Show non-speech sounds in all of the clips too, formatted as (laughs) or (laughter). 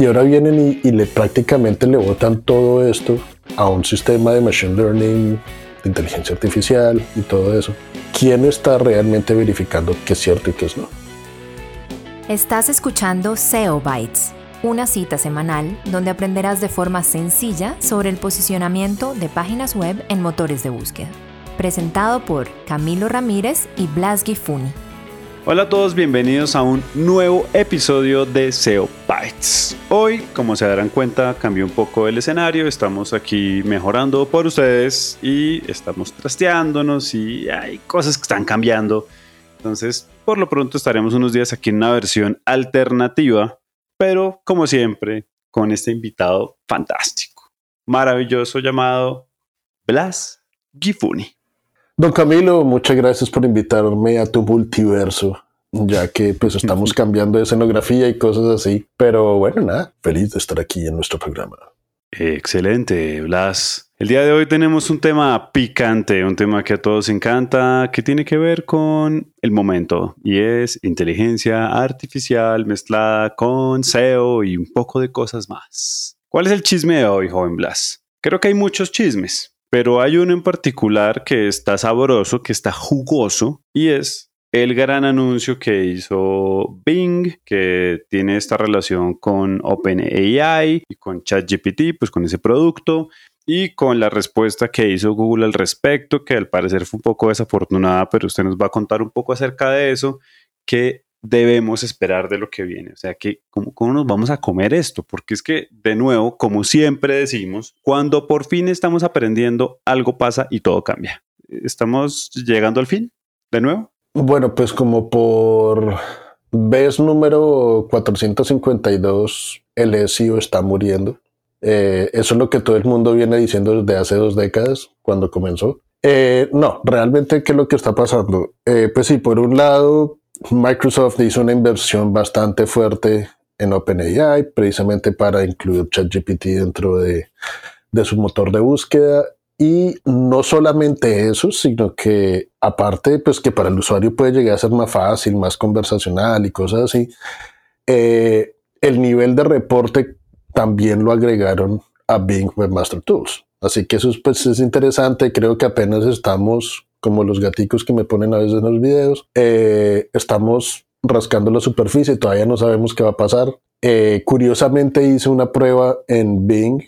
Y ahora vienen y, le prácticamente le botan todo esto a un sistema de machine learning, de inteligencia artificial y todo eso. ¿Quién está realmente verificando qué es cierto y qué es no? Estás escuchando SEO Bytes, una cita semanal donde aprenderás de forma sencilla sobre el posicionamiento de páginas web en motores de búsqueda. Presentado por Camilo Ramírez y Blas Gifuni. Hola a todos, bienvenidos a un nuevo episodio de SEO Hoy, como se darán cuenta, cambió un poco el escenario, estamos aquí mejorando por ustedes y estamos trasteándonos y hay cosas que están cambiando. Entonces, por lo pronto estaremos unos días aquí en una versión alternativa, pero como siempre, con este invitado fantástico, maravilloso llamado Blas Gifuni. Don Camilo, muchas gracias por invitarme a tu multiverso, ya que pues estamos cambiando de escenografía y cosas así. Pero bueno, nada, feliz de estar aquí en nuestro programa. Excelente, Blas. El día de hoy tenemos un tema picante, un tema que a todos encanta, que tiene que ver con el momento y es inteligencia artificial mezclada con SEO y un poco de cosas más. ¿Cuál es el chisme de hoy, joven Blas? Creo que hay muchos chismes, pero hay uno en particular que está sabroso, que está jugoso, y es el gran anuncio que hizo Bing, que tiene esta relación con OpenAI y con ChatGPT, pues con ese producto, y con la respuesta que hizo Google al respecto, que al parecer fue un poco desafortunada, pero usted nos va a contar un poco acerca de eso, que debemos esperar de lo que viene. O sea, que ¿cómo, ¿cómo, nos vamos a comer esto? Porque es que, de nuevo, como siempre decimos, cuando por fin estamos aprendiendo, algo pasa y todo cambia. ¿Estamos llegando al fin? ¿De nuevo? Bueno, pues como por vez número 452, el SEO está muriendo. Eh, eso es lo que todo el mundo viene diciendo desde hace dos décadas, cuando comenzó. Eh, no, realmente, ¿qué es lo que está pasando? Eh, pues sí, por un lado, Microsoft hizo una inversión bastante fuerte en OpenAI, precisamente para incluir ChatGPT dentro de, su motor de búsqueda. Y no solamente eso, sino que aparte, pues que para el usuario puede llegar a ser más fácil, más conversacional y cosas así, eh, el nivel de reporte también lo agregaron a Bing Webmaster Tools. Así que eso pues, es interesante. Creo que apenas estamos como los gaticos que me ponen a veces en los videos. Eh, estamos rascando la superficie, todavía no sabemos qué va a pasar. Eh, curiosamente hice una prueba en Bing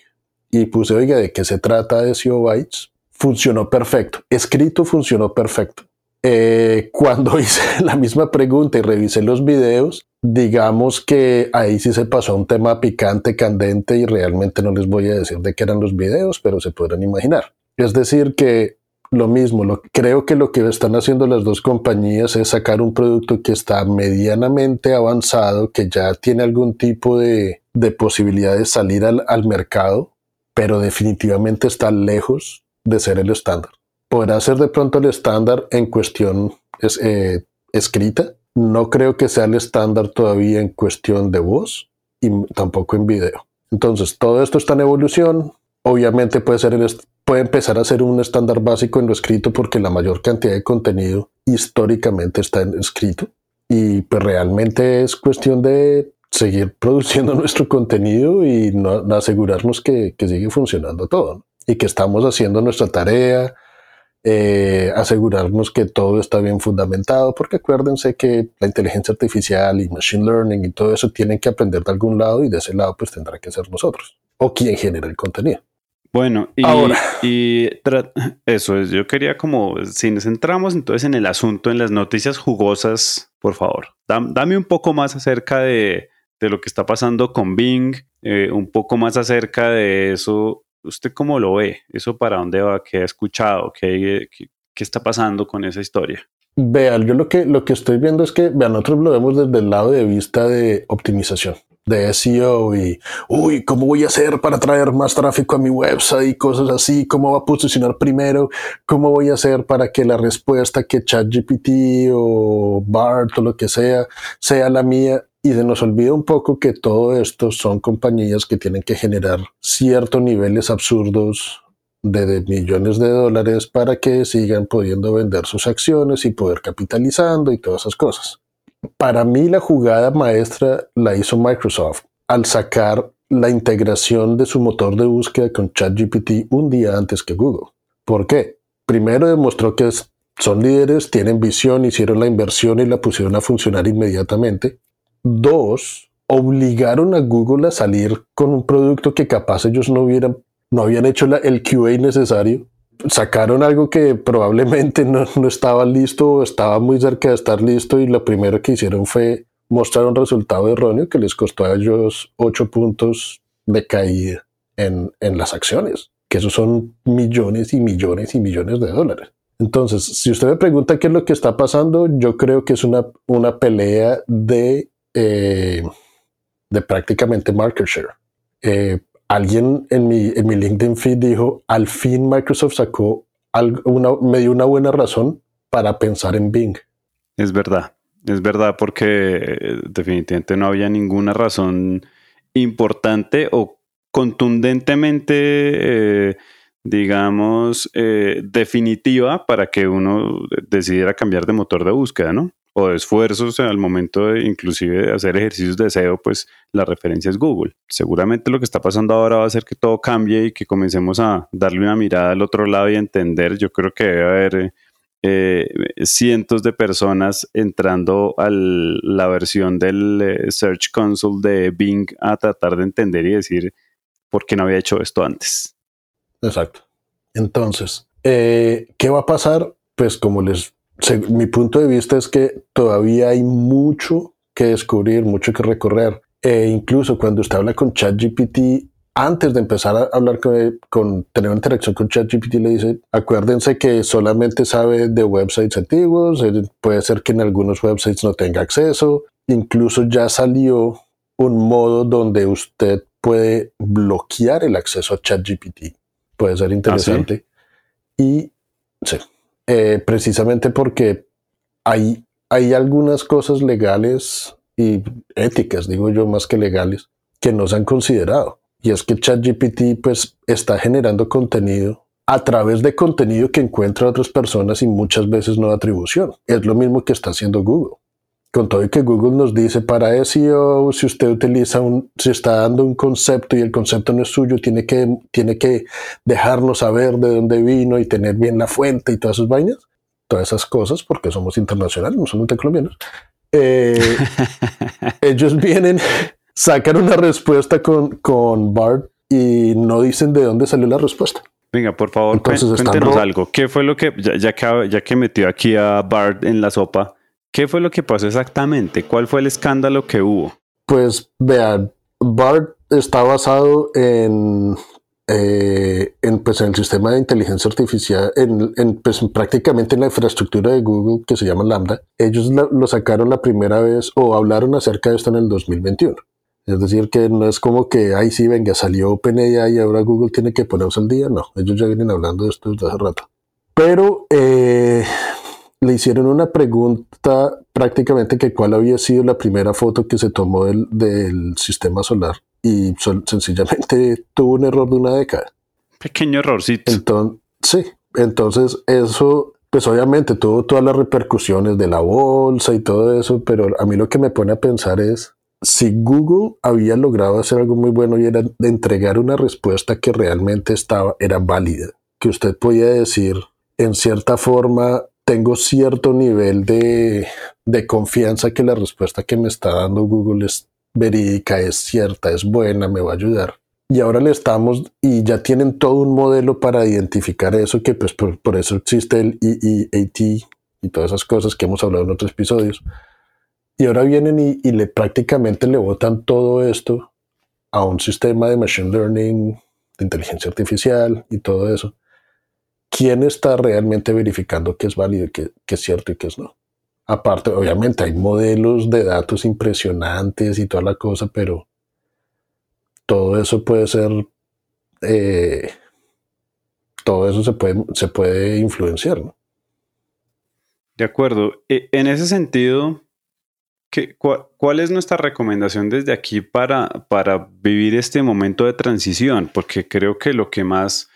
y puse, oiga, ¿de qué se trata de SEO Bytes? Funcionó perfecto. Escrito funcionó perfecto. Eh, (laughs) cuando hice la misma pregunta y revisé los videos, digamos que ahí sí se pasó a un tema picante, candente y realmente no les voy a decir de qué eran los videos, pero se podrán imaginar. Es decir, que lo mismo, lo, creo que lo que están haciendo las dos compañías es sacar un producto que está medianamente avanzado, que ya tiene algún tipo de, posibilidad de salir al, mercado, pero definitivamente está lejos de ser el estándar. Podrá ser de pronto el estándar en cuestión eh, escrita, no creo que sea el estándar todavía en cuestión de voz y tampoco en video. Entonces, todo esto está en evolución. Obviamente puede ser puede empezar a ser un estándar básico en lo escrito porque la mayor cantidad de contenido históricamente está en escrito y pues realmente es cuestión de seguir (laughs) produciendo nuestro contenido y no, asegurarnos que, que, sigue funcionando todo y que estamos haciendo nuestra tarea, eh, asegurarnos que todo está bien fundamentado, porque acuérdense que la inteligencia artificial y machine learning y todo eso tienen que aprender de algún lado y de ese lado pues tendrá que ser nosotros o quien genera el contenido. Bueno, y, Ahora. y eso es, yo quería como, si nos centramos entonces en el asunto, en las noticias jugosas, por favor, dame un poco más acerca de, lo que está pasando con Bing, eh, un poco más acerca de eso. ¿Usted cómo lo ve? ¿Eso para dónde va? ¿Qué ha escuchado? ¿Qué, qué, está pasando con esa historia? Vean, yo lo que, lo que estoy viendo es que, vean, nosotros lo vemos desde el lado de vista de optimización de SEO y, uy, ¿cómo voy a hacer para traer más tráfico a mi website y cosas así? ¿Cómo va a posicionar primero? ¿Cómo voy a hacer para que la respuesta que ChatGPT o BART o lo que sea sea la mía? Y se nos olvida un poco que todo esto son compañías que tienen que generar ciertos niveles absurdos de, millones de dólares para que sigan pudiendo vender sus acciones y poder capitalizando y todas esas cosas. Para mí la jugada maestra la hizo Microsoft al sacar la integración de su motor de búsqueda con ChatGPT un día antes que Google. ¿Por qué? Primero demostró que son líderes, tienen visión, hicieron la inversión y la pusieron a funcionar inmediatamente. Dos, obligaron a Google a salir con un producto que capaz ellos no hubieran, no habían hecho el QA necesario. Sacaron algo que probablemente (laughs) no, no estaba listo o estaba muy cerca de estar listo y lo primero que hicieron fue mostrar un resultado erróneo que les costó a ellos ocho puntos de caída en, en las acciones, que esos son millones y millones y millones de dólares. Entonces, si usted me pregunta qué es lo que está pasando, yo creo que es una, una pelea de, eh, de prácticamente market share. Eh, alguien en mi, en mi LinkedIn feed dijo, al fin Microsoft sacó una, me dio una buena razón para pensar en Bing. Es verdad, es verdad porque eh, definitivamente no había ninguna razón importante o contundentemente digamos, definitiva para que uno decidiera cambiar de motor de búsqueda, ¿no? O de esfuerzos al momento de inclusive de hacer ejercicios de SEO, pues la referencia es Google. Seguramente lo que está pasando ahora va a hacer que todo cambie y que comencemos a darle una mirada al otro lado y entender. Yo creo que debe haber eh, cientos de personas entrando a la versión del eh, Search Console de Bing a tratar de entender y decir por qué no había hecho esto antes. Exacto. Entonces, eh, ¿qué va a pasar? Pues como les, mi punto de vista es que todavía hay mucho que descubrir, mucho que recorrer. E incluso cuando usted habla con ChatGPT, antes de empezar a hablar con, con tener una interacción con ChatGPT, le dice, acuérdense que solamente sabe de websites antiguos, eh, puede ser que en algunos websites no tenga acceso, incluso ya salió un modo donde usted puede bloquear el acceso a ChatGPT puede ser interesante. Y sí, eh, precisamente porque hay, hay algunas cosas legales y éticas, digo yo, más que legales, que no se han considerado. Y es que ChatGPT pues está generando contenido a través de contenido que encuentra otras personas y muchas veces no atribución. Es lo mismo que está haciendo Google con todo y que Google nos dice para SEO, si usted utiliza un, si está dando un concepto y el concepto no es suyo, tiene que, tiene que dejarnos saber de dónde vino y tener bien la fuente y todas esas vainas, todas esas cosas, porque somos internacionales, no somos colombianos. Eh, (laughs) ellos vienen, sacan una respuesta con, con BART y no dicen de dónde salió la respuesta. Venga, por favor, cuéntenos algo. ¿Qué fue lo que, ya, ya, que, ya que metió aquí a Bart en la sopa, ¿Qué fue lo que pasó exactamente? ¿Cuál fue el escándalo que hubo? Pues vean, BART está basado en, eh, en, pues, en el sistema de inteligencia artificial, en, en pues, prácticamente en la infraestructura de Google que se llama Lambda. Ellos lo sacaron la primera vez o hablaron acerca de esto en el 2021. Es decir, que no es como que, ahí sí, venga, salió OpenAI y ahora Google tiene que ponerse al día. No, ellos ya vienen hablando de esto desde hace rato. Pero eh, le hicieron una pregunta prácticamente que cuál había sido la primera foto que se tomó del, del sistema solar y sencillamente (laughs) tuvo un error de una década. Pequeño errorcito. Entonces, sí, entonces eso, pues obviamente tuvo todas las repercusiones de la bolsa y todo eso, pero a mí lo que me pone a pensar es si Google había logrado hacer algo muy bueno y era de entregar una respuesta que realmente estaba, era válida, que usted podía decir en cierta forma tengo cierto nivel de, confianza que la respuesta que me está dando Google es verídica, es cierta, es buena, me va a ayudar. Y ahora le estamos, y ya tienen todo un modelo para identificar eso, que pues por, eso existe el EEAT y todas esas cosas que hemos hablado en otros episodios. Y ahora vienen y, y le prácticamente le botan todo esto a un sistema de machine learning, de inteligencia artificial y todo eso. ¿Quién está realmente verificando que es válido, que, es cierto y que es no? Aparte, obviamente hay modelos de datos impresionantes y toda la cosa, pero todo eso puede ser, eh, todo eso se puede, se puede influenciar, ¿no? De acuerdo. E, en ese sentido, ¿qué, ¿cuál es nuestra recomendación desde aquí para, para vivir este momento de transición? Porque creo que lo que más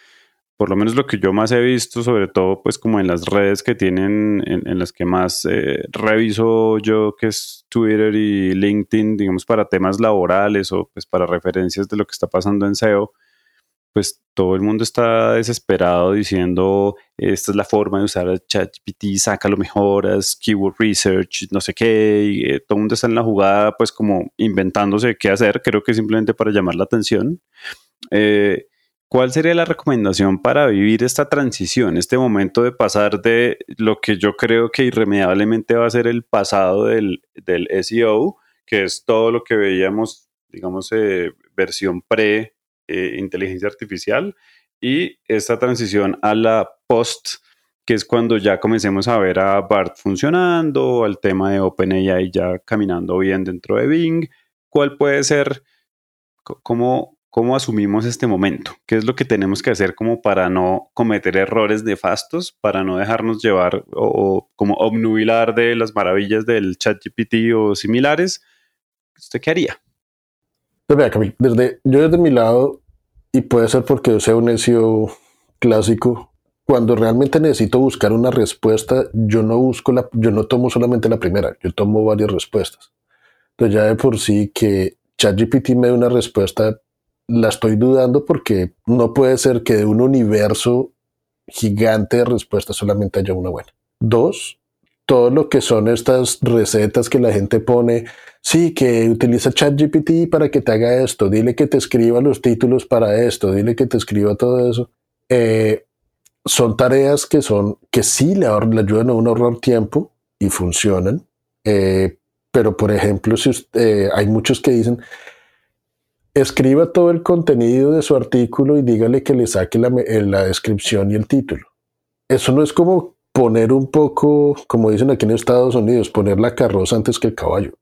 por lo menos lo que yo más he visto, sobre todo pues como en las redes que tienen, en, las que más eh, reviso yo, que es Twitter y LinkedIn, digamos, para temas laborales o pues para referencias de lo que está pasando en SEO, pues todo el mundo está desesperado diciendo, esta es la forma de usar el ChatGPT, sácalo mejoras, keyword research, no sé qué, y, eh, todo el mundo está en la jugada pues como inventándose qué hacer, creo que simplemente para llamar la atención. Eh, ¿Cuál sería la recomendación para vivir esta transición, este momento de pasar de lo que yo creo que irremediablemente va a ser el pasado del, del SEO, que es todo lo que veíamos, digamos, eh, versión pre eh, inteligencia artificial, y esta transición a la post, que es cuando ya comencemos a ver a BART funcionando, al tema de OpenAI ya caminando bien dentro de Bing? ¿Cuál puede ser, cómo, ¿Cómo asumimos este momento? ¿Qué es lo que tenemos que hacer como para no cometer errores nefastos, para no dejarnos llevar o, como obnubilar de las maravillas del chat GPT o similares? ¿Usted qué haría? Pues Camil, desde, yo desde mi lado, y puede ser porque yo sea un SEO clásico, cuando realmente necesito buscar una respuesta, yo no busco la, yo no tomo solamente la primera, yo tomo varias respuestas. Entonces ya de por sí que ChatGPT me dé una respuesta la estoy dudando porque no puede ser que de un universo gigante de respuestas solamente haya una buena. Dos, todo lo que son estas recetas que la gente pone, sí, que utiliza ChatGPT para que te haga esto, dile que te escriba los títulos para esto, dile que te escriba todo eso. Eh, son tareas que son que sí le, ayudan a uno a ahorrar tiempo y funcionan. Eh, pero, por ejemplo, si eh, hay muchos que dicen, escriba todo el contenido de su artículo y dígale que le saque la, eh, la, descripción y el título. Eso no es como poner un poco, como dicen aquí en Estados Unidos, poner la carroza antes que el caballo.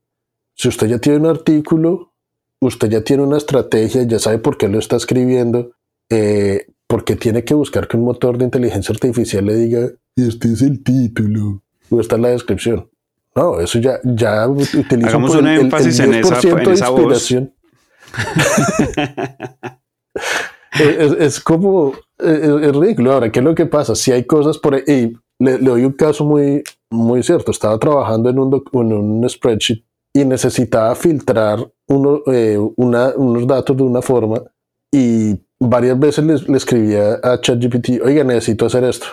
Si usted ya tiene un artículo, usted ya tiene una estrategia, ya sabe por qué lo está escribiendo, eh, porque tiene que buscar que un motor de inteligencia artificial le diga, este es el título, o esta es la descripción. No, eso ya, ya utiliza Hagamos un énfasis en esa, en esa voz (laughs) es, como, es, ridículo. Ahora, ¿qué es lo que pasa? Si hay cosas por ahí, le, doy un caso muy, muy cierto. Estaba trabajando en un, en un spreadsheet y necesitaba filtrar uno, eh, unos datos de una forma y varias veces le, le escribía a ChatGPT, oiga, necesito hacer esto.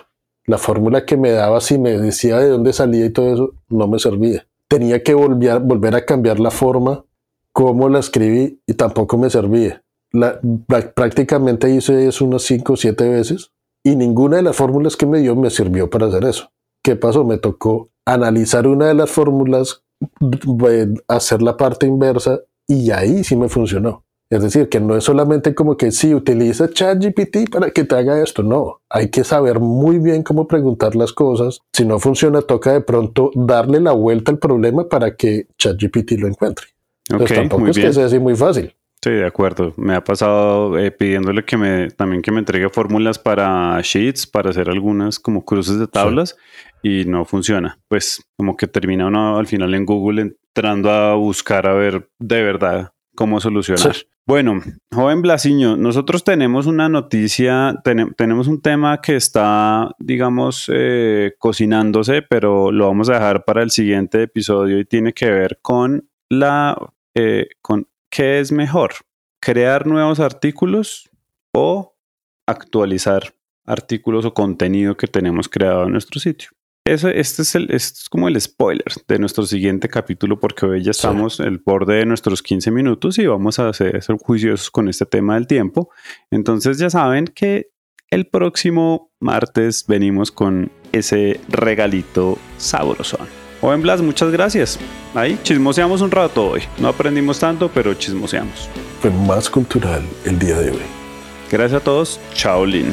La fórmula que me daba, si me decía de dónde salía y todo eso, no me servía. Tenía que volver, volver a cambiar la forma cómo la escribí y tampoco me servía. Prácticamente hice eso unas 5 o 7 veces y ninguna de las fórmulas que me dio me sirvió para hacer eso. ¿Qué pasó? Me tocó analizar una de las fórmulas, hacer la parte inversa y ahí sí me funcionó. Es decir, que no es solamente como que si utiliza ChatGPT para que te haga esto, no. Hay que saber muy bien cómo preguntar las cosas. Si no funciona, toca de pronto darle la vuelta al problema para que ChatGPT lo encuentre. Entonces tampoco es que sea así muy fácil. Sí, de acuerdo. Me ha pasado eh, pidiéndole que me también que me entregue fórmulas para sheets, para hacer algunas como cruces de tablas y no funciona. Pues como que termina uno al final en Google entrando a buscar a ver de verdad cómo solucionar. Bueno, joven Blasiño, nosotros tenemos una noticia, tenemos un tema que está, digamos, eh, cocinándose, pero lo vamos a dejar para el siguiente episodio y tiene que ver con la eh, con qué es mejor, crear nuevos artículos o actualizar artículos o contenido que tenemos creado en nuestro sitio. Eso, este, es el, este es como el spoiler de nuestro siguiente capítulo porque hoy ya estamos el borde de nuestros 15 minutos y vamos a ser, ser juiciosos con este tema del tiempo. Entonces ya saben que el próximo martes venimos con ese regalito sabroso. Joven Blas, muchas gracias. Ahí chismoseamos un rato hoy. No aprendimos tanto, pero chismoseamos. Fue más cultural el día de hoy. Gracias a todos. Chao, Lin.